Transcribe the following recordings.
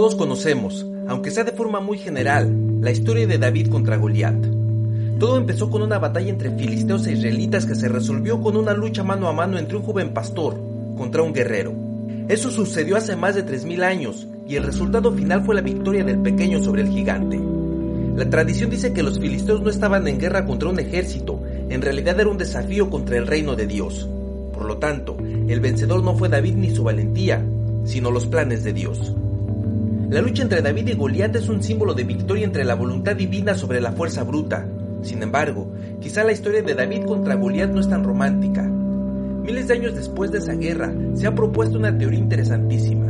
Todos conocemos, aunque sea de forma muy general, la historia de David contra Goliat. Todo empezó con una batalla entre filisteos e israelitas que se resolvió con una lucha mano a mano entre un joven pastor contra un guerrero. Eso sucedió hace más de 3.000 años y el resultado final fue la victoria del pequeño sobre el gigante. La tradición dice que los filisteos no estaban en guerra contra un ejército, en realidad era un desafío contra el reino de Dios. Por lo tanto, el vencedor no fue David ni su valentía, sino los planes de Dios. La lucha entre David y Goliat es un símbolo de victoria entre la voluntad divina sobre la fuerza bruta. Sin embargo, quizá la historia de David contra Goliat no es tan romántica. Miles de años después de esa guerra, se ha propuesto una teoría interesantísima.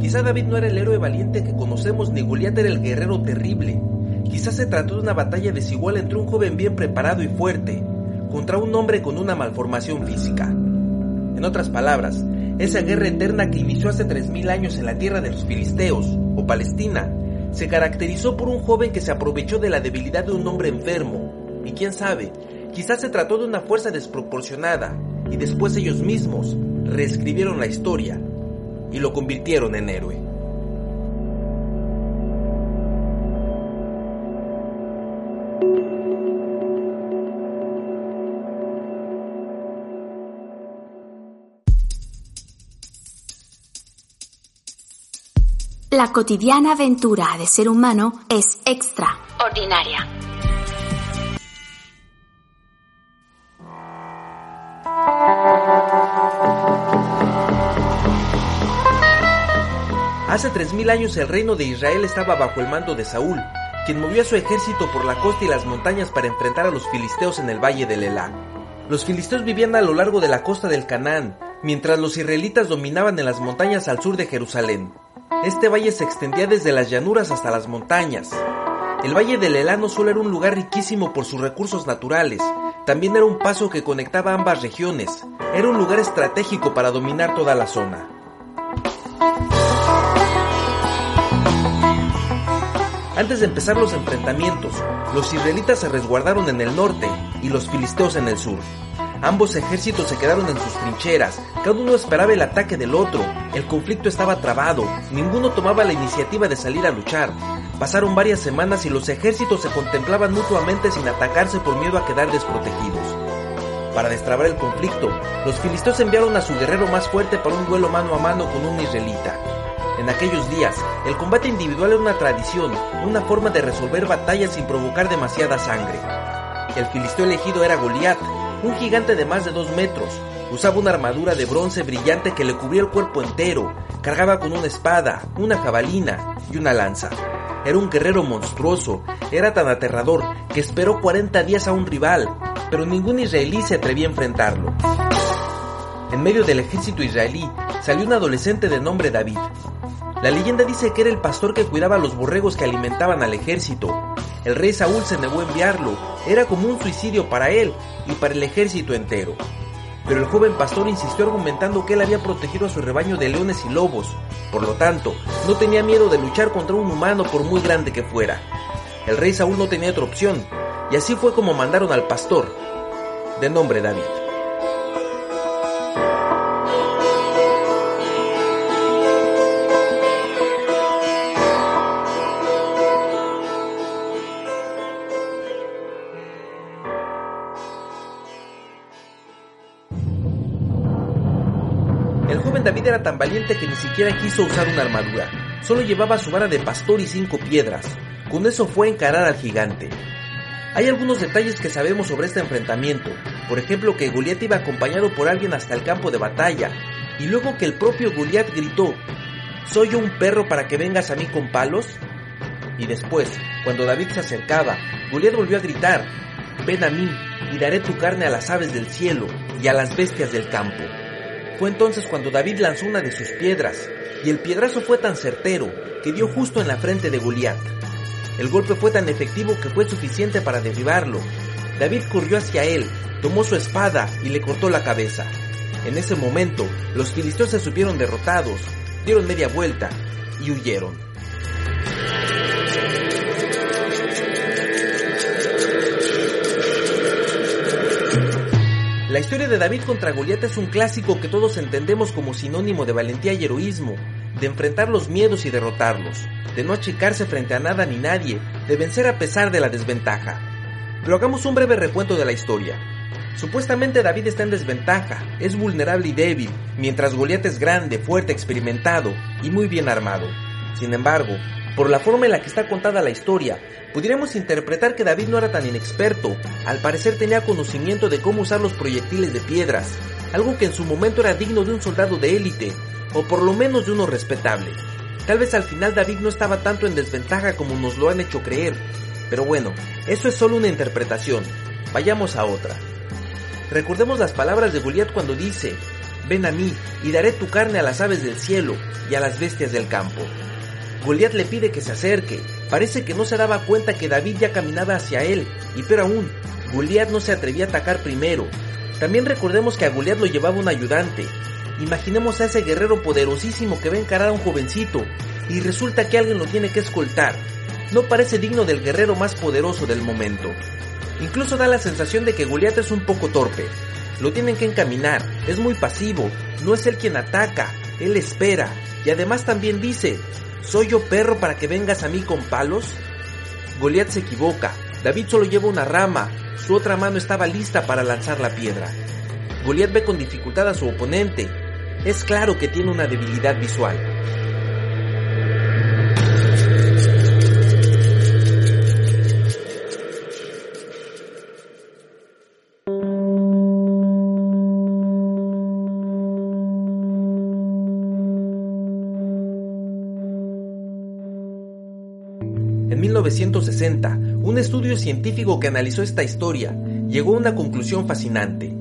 Quizá David no era el héroe valiente que conocemos ni Goliat era el guerrero terrible. Quizá se trató de una batalla desigual entre un joven bien preparado y fuerte contra un hombre con una malformación física. En otras palabras, esa guerra eterna que inició hace 3.000 años en la tierra de los filisteos, o Palestina, se caracterizó por un joven que se aprovechó de la debilidad de un hombre enfermo. Y quién sabe, quizás se trató de una fuerza desproporcionada, y después ellos mismos reescribieron la historia y lo convirtieron en héroe. La cotidiana aventura de ser humano es extraordinaria. Hace 3.000 años el reino de Israel estaba bajo el mando de Saúl, quien movió a su ejército por la costa y las montañas para enfrentar a los filisteos en el valle del Elá. Los filisteos vivían a lo largo de la costa del Canaán, mientras los israelitas dominaban en las montañas al sur de Jerusalén. Este valle se extendía desde las llanuras hasta las montañas. El Valle del Elá no solo era un lugar riquísimo por sus recursos naturales, también era un paso que conectaba ambas regiones. Era un lugar estratégico para dominar toda la zona. Antes de empezar los enfrentamientos, los israelitas se resguardaron en el norte y los filisteos en el sur. Ambos ejércitos se quedaron en sus trincheras, cada uno esperaba el ataque del otro, el conflicto estaba trabado, ninguno tomaba la iniciativa de salir a luchar. Pasaron varias semanas y los ejércitos se contemplaban mutuamente sin atacarse por miedo a quedar desprotegidos. Para destrabar el conflicto, los filisteos enviaron a su guerrero más fuerte para un duelo mano a mano con un israelita. En aquellos días, el combate individual era una tradición, una forma de resolver batallas sin provocar demasiada sangre. El filisteo elegido era Goliat, un gigante de más de dos metros. Usaba una armadura de bronce brillante que le cubría el cuerpo entero. Cargaba con una espada, una jabalina y una lanza. Era un guerrero monstruoso. Era tan aterrador que esperó 40 días a un rival, pero ningún israelí se atrevía a enfrentarlo. En medio del ejército israelí salió un adolescente de nombre David. La leyenda dice que era el pastor que cuidaba a los borregos que alimentaban al ejército. El rey Saúl se negó a enviarlo, era como un suicidio para él y para el ejército entero. Pero el joven pastor insistió argumentando que él había protegido a su rebaño de leones y lobos, por lo tanto, no tenía miedo de luchar contra un humano por muy grande que fuera. El rey Saúl no tenía otra opción, y así fue como mandaron al pastor, de nombre David. Era tan valiente que ni siquiera quiso usar una armadura. Solo llevaba su vara de pastor y cinco piedras. Con eso fue a encarar al gigante. Hay algunos detalles que sabemos sobre este enfrentamiento. Por ejemplo, que Goliat iba acompañado por alguien hasta el campo de batalla. Y luego que el propio Goliat gritó, ¿Soy yo un perro para que vengas a mí con palos? Y después, cuando David se acercaba, Goliat volvió a gritar, Ven a mí y daré tu carne a las aves del cielo y a las bestias del campo. Fue entonces cuando David lanzó una de sus piedras, y el piedrazo fue tan certero que dio justo en la frente de Goliat. El golpe fue tan efectivo que fue suficiente para derribarlo. David corrió hacia él, tomó su espada y le cortó la cabeza. En ese momento, los filisteos se supieron derrotados, dieron media vuelta y huyeron. La historia de David contra Goliat es un clásico que todos entendemos como sinónimo de valentía y heroísmo. de enfrentar los miedos y derrotarlos, de no achicarse frente a nada ni nadie, de vencer a pesar de la desventaja. Pero hagamos un breve recuento de la historia. Supuestamente David está en desventaja, es vulnerable y débil, mientras Goliat es grande, fuerte, experimentado y muy bien armado. Sin embargo, por la forma en la que está contada la historia, pudiéramos interpretar que David no era tan inexperto, al parecer tenía conocimiento de cómo usar los proyectiles de piedras, algo que en su momento era digno de un soldado de élite, o por lo menos de uno respetable. Tal vez al final David no estaba tanto en desventaja como nos lo han hecho creer, pero bueno, eso es solo una interpretación. Vayamos a otra. Recordemos las palabras de Goliat cuando dice, ven a mí y daré tu carne a las aves del cielo y a las bestias del campo. Goliat le pide que se acerque. Parece que no se daba cuenta que David ya caminaba hacia él, y pero aún, Goliat no se atrevía a atacar primero. También recordemos que a Goliat lo llevaba un ayudante. Imaginemos a ese guerrero poderosísimo que va a encarar a un jovencito, y resulta que alguien lo tiene que escoltar. No parece digno del guerrero más poderoso del momento. Incluso da la sensación de que Goliat es un poco torpe. Lo tienen que encaminar, es muy pasivo, no es él quien ataca, él espera, y además también dice, ¿Soy yo perro para que vengas a mí con palos? Goliat se equivoca. David solo lleva una rama. Su otra mano estaba lista para lanzar la piedra. Goliat ve con dificultad a su oponente. Es claro que tiene una debilidad visual. En 1960, un estudio científico que analizó esta historia llegó a una conclusión fascinante.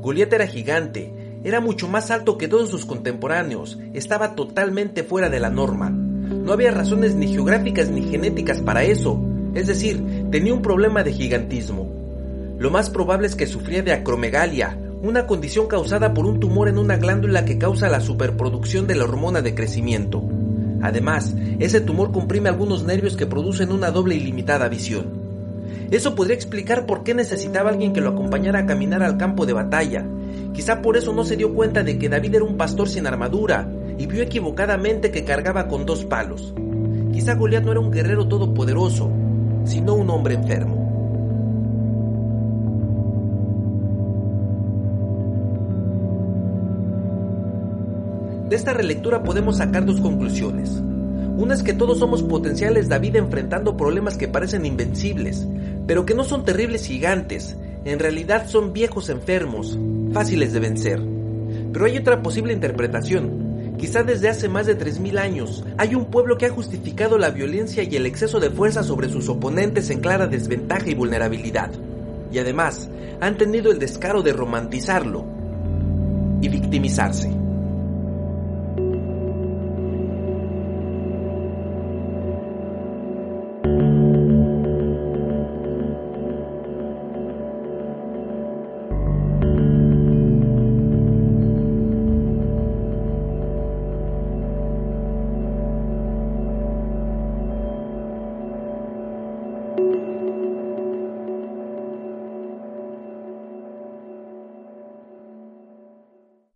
Goliat era gigante, era mucho más alto que todos sus contemporáneos, estaba totalmente fuera de la norma. No había razones ni geográficas ni genéticas para eso, es decir, tenía un problema de gigantismo. Lo más probable es que sufría de acromegalia, una condición causada por un tumor en una glándula que causa la superproducción de la hormona de crecimiento. Además, ese tumor comprime algunos nervios que producen una doble y limitada visión. Eso podría explicar por qué necesitaba alguien que lo acompañara a caminar al campo de batalla. Quizá por eso no se dio cuenta de que David era un pastor sin armadura y vio equivocadamente que cargaba con dos palos. Quizá Goliat no era un guerrero todopoderoso, sino un hombre enfermo. De esta relectura podemos sacar dos conclusiones. Una es que todos somos potenciales David enfrentando problemas que parecen invencibles, pero que no son terribles gigantes, en realidad son viejos enfermos, fáciles de vencer. Pero hay otra posible interpretación. Quizá desde hace más de 3.000 años hay un pueblo que ha justificado la violencia y el exceso de fuerza sobre sus oponentes en clara desventaja y vulnerabilidad. Y además han tenido el descaro de romantizarlo y victimizarse.